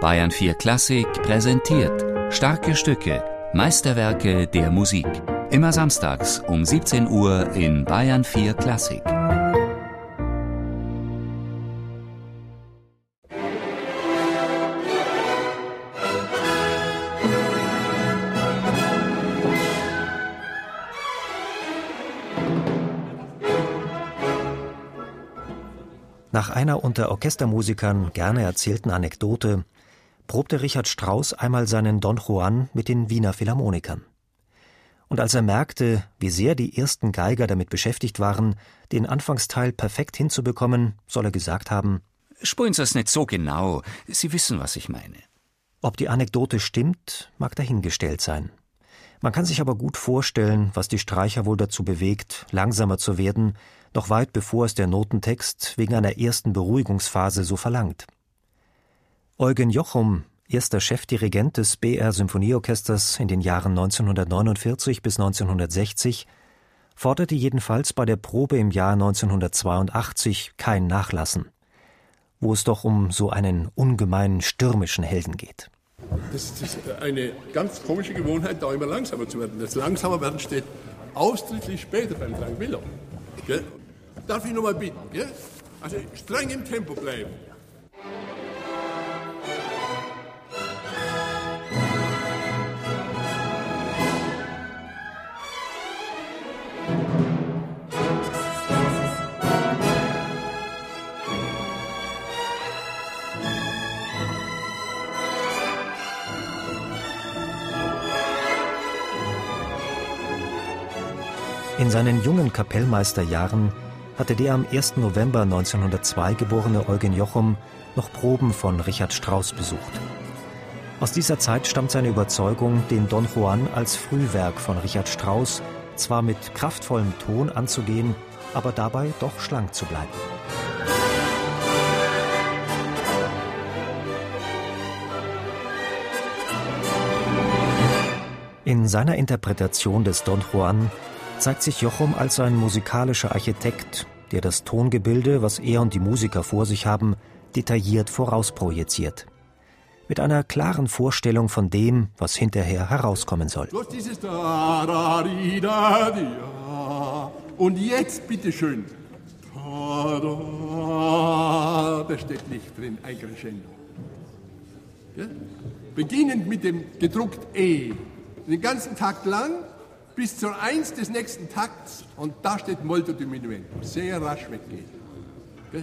Bayern 4 Klassik präsentiert starke Stücke, Meisterwerke der Musik. Immer samstags um 17 Uhr in Bayern 4 Klassik. Nach einer unter Orchestermusikern gerne erzählten Anekdote probte Richard Strauss einmal seinen Don Juan mit den Wiener Philharmonikern. Und als er merkte, wie sehr die ersten Geiger damit beschäftigt waren, den Anfangsteil perfekt hinzubekommen, soll er gesagt haben: Spulen Sie es nicht so genau. Sie wissen, was ich meine. Ob die Anekdote stimmt, mag dahingestellt sein. Man kann sich aber gut vorstellen, was die Streicher wohl dazu bewegt, langsamer zu werden, noch weit bevor es der Notentext wegen einer ersten Beruhigungsphase so verlangt. Eugen Jochum, erster Chefdirigent des BR Symphonieorchesters in den Jahren 1949 bis 1960, forderte jedenfalls bei der Probe im Jahr 1982 kein Nachlassen, wo es doch um so einen ungemein stürmischen Helden geht. Das ist eine ganz komische Gewohnheit, da immer langsamer zu werden. Das langsamer werden steht ausdrücklich später beim. Gell? Darf ich noch mal bitten? Also streng im Tempo bleiben. In seinen jungen Kapellmeisterjahren hatte der am 1. November 1902 geborene Eugen Jochum noch Proben von Richard Strauss besucht. Aus dieser Zeit stammt seine Überzeugung, den Don Juan als Frühwerk von Richard Strauss zwar mit kraftvollem Ton anzugehen, aber dabei doch schlank zu bleiben. In seiner Interpretation des Don Juan zeigt sich Jochum als ein musikalischer Architekt, der das Tongebilde, was er und die Musiker vor sich haben, detailliert vorausprojiziert. Mit einer klaren Vorstellung von dem, was hinterher herauskommen soll. Und jetzt bitteschön. Da, steht nicht drin, ein Crescendo. Ja? Beginnend mit dem gedruckt E. Den ganzen Takt lang bis zur Eins des nächsten Takts und da steht Molto diminuendo. Sehr rasch weggehen.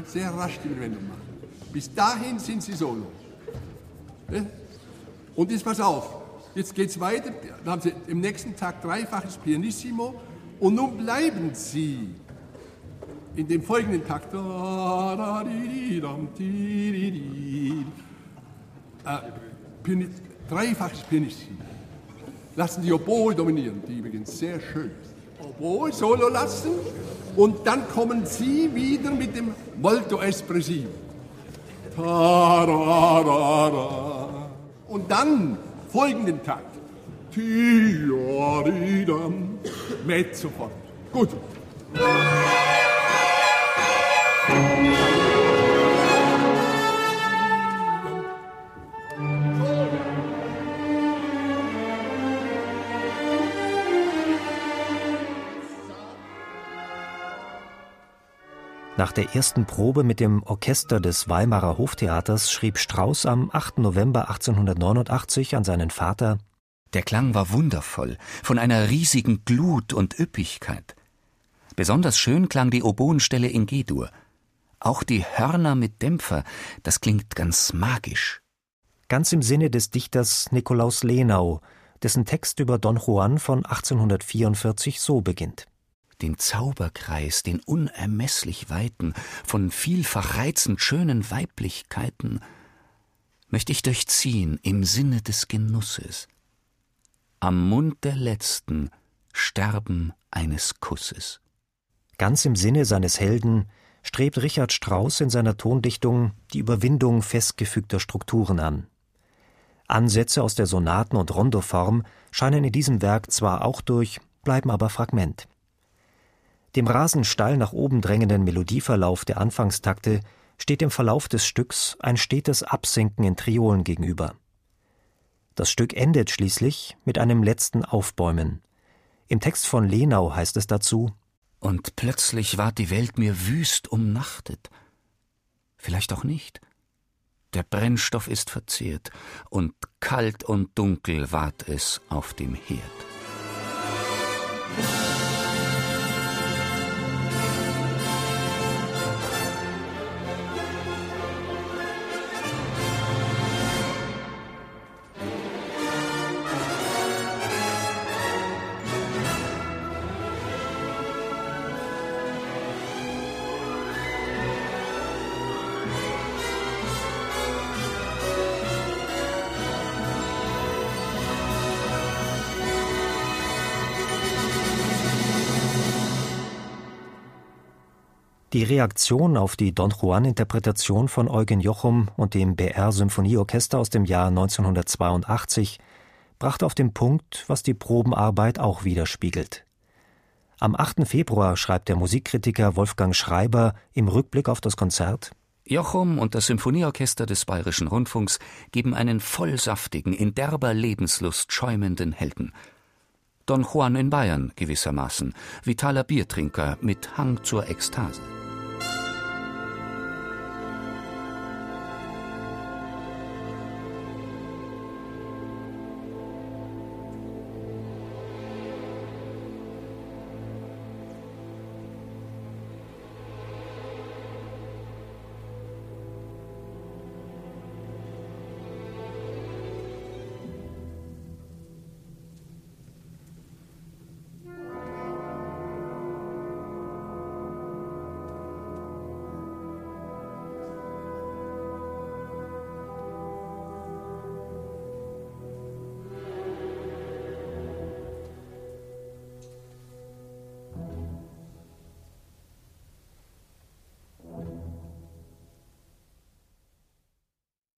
Sehr rasch diminuendo machen. Bis dahin sind sie solo. Und jetzt pass auf, jetzt geht es weiter. Dann haben sie im nächsten Takt dreifaches Pianissimo und nun bleiben sie in dem folgenden Takt. Äh, dreifaches Pianissimo lassen die Oboe dominieren, die übrigens sehr schön ist. Oboe solo lassen und dann kommen sie wieder mit dem Molto Espressivo. Und dann folgenden Takt. Mezzo fort. Gut. Nach der ersten Probe mit dem Orchester des Weimarer Hoftheaters schrieb Strauss am 8. November 1889 an seinen Vater Der Klang war wundervoll, von einer riesigen Glut und Üppigkeit. Besonders schön klang die Oboenstelle in G-Dur. Auch die Hörner mit Dämpfer, das klingt ganz magisch. Ganz im Sinne des Dichters Nikolaus Lenau, dessen Text über Don Juan von 1844 so beginnt den Zauberkreis, den unermesslich weiten, von vielfach reizend schönen Weiblichkeiten, möchte ich durchziehen im Sinne des Genusses. Am Mund der Letzten sterben eines Kusses. Ganz im Sinne seines Helden strebt Richard Strauss in seiner Tondichtung die Überwindung festgefügter Strukturen an. Ansätze aus der Sonaten- und Rondoform scheinen in diesem Werk zwar auch durch, bleiben aber Fragment. Dem rasend steil nach oben drängenden Melodieverlauf der Anfangstakte steht im Verlauf des Stücks ein stetes Absinken in Triolen gegenüber. Das Stück endet schließlich mit einem letzten Aufbäumen. Im Text von Lenau heißt es dazu Und plötzlich ward die Welt mir wüst umnachtet. Vielleicht auch nicht. Der Brennstoff ist verzehrt, und kalt und dunkel ward es auf dem Herd. Die Reaktion auf die Don Juan-Interpretation von Eugen Jochum und dem BR Symphonieorchester aus dem Jahr 1982 brachte auf den Punkt, was die Probenarbeit auch widerspiegelt. Am 8. Februar schreibt der Musikkritiker Wolfgang Schreiber im Rückblick auf das Konzert Jochum und das Symphonieorchester des Bayerischen Rundfunks geben einen vollsaftigen, in derber Lebenslust schäumenden Helden – Don Juan in Bayern gewissermaßen, vitaler Biertrinker mit Hang zur Ekstase.